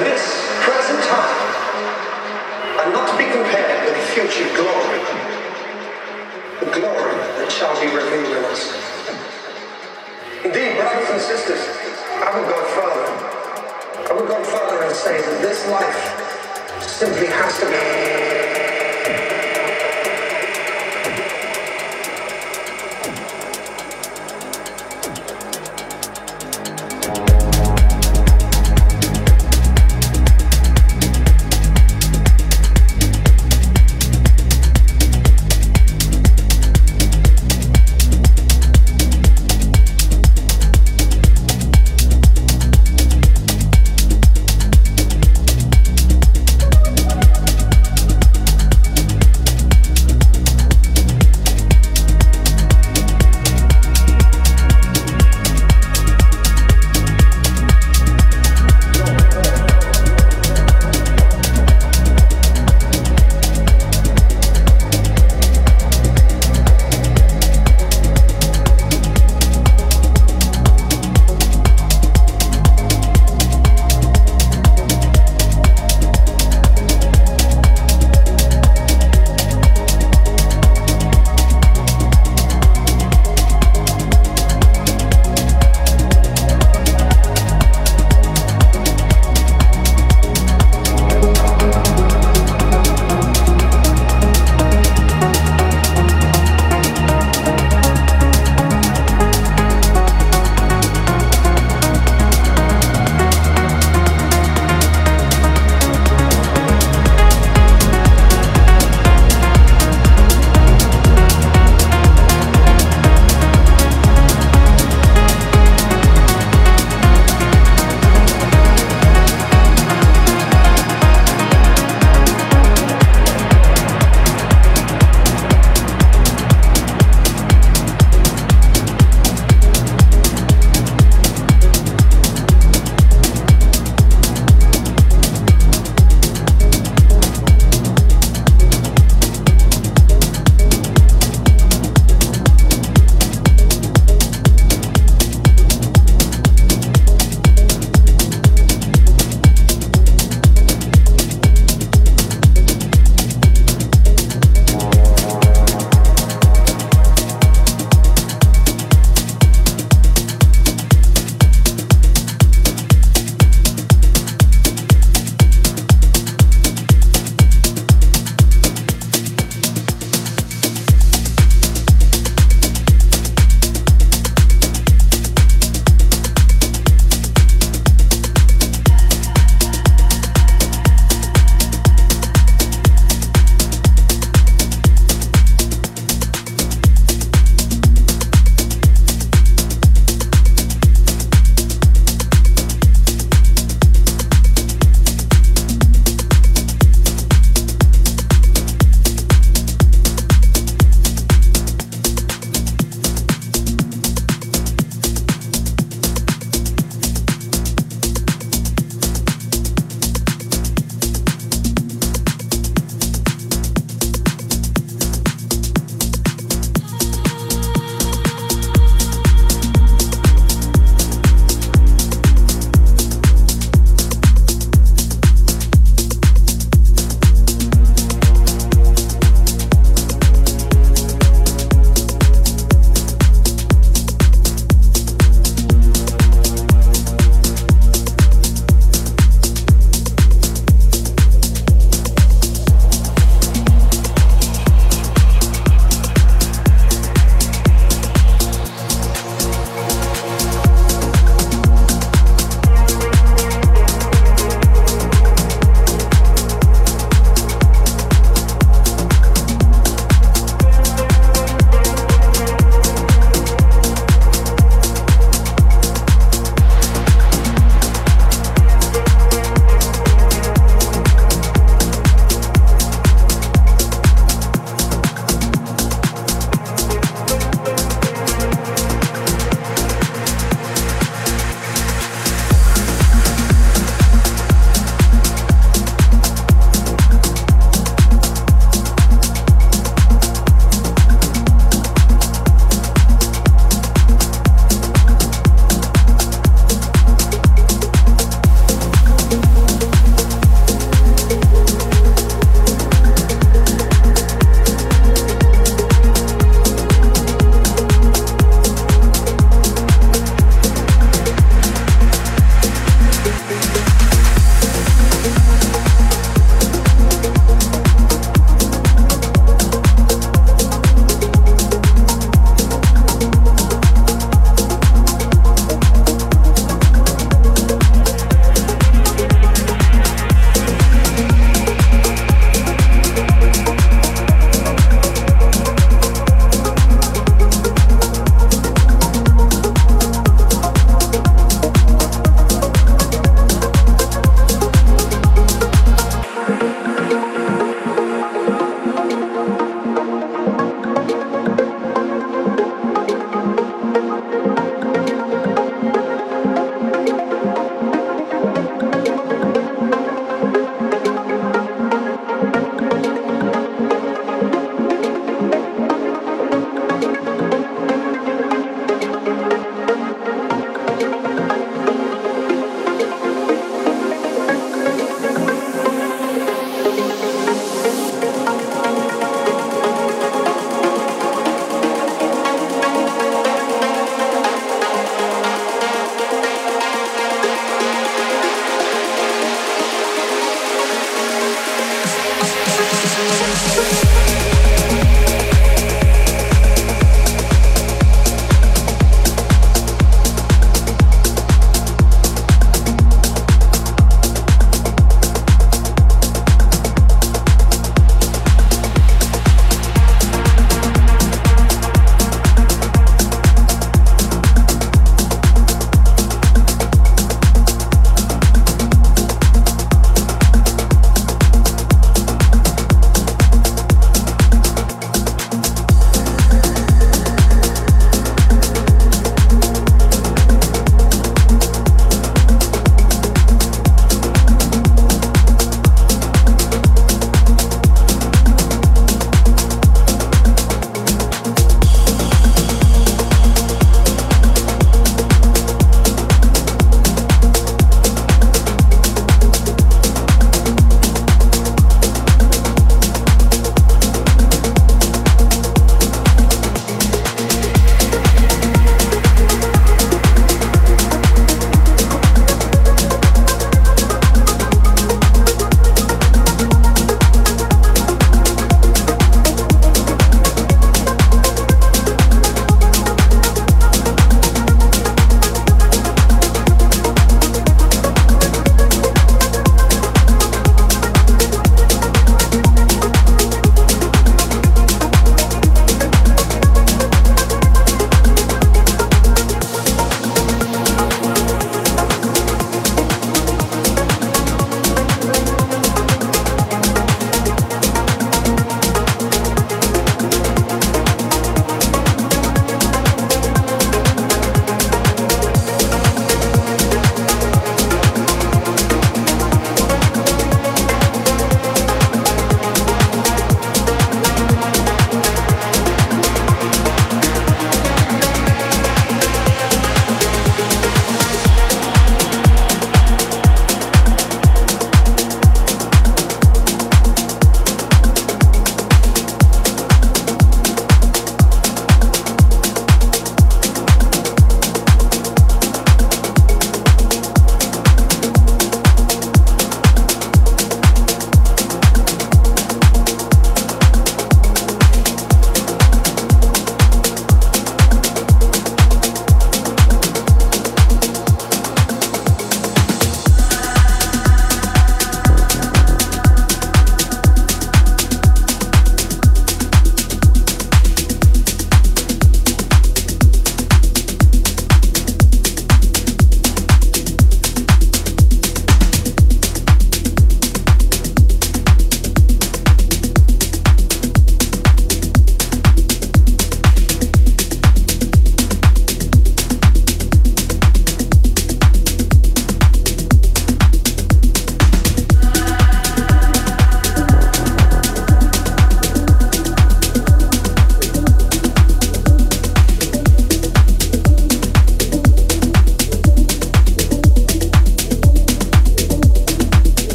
this present time are not to be compared with future glory, the glory that shall be revealed in us. Indeed, brothers and sisters, I would go further. I would go further and say that this life simply has to be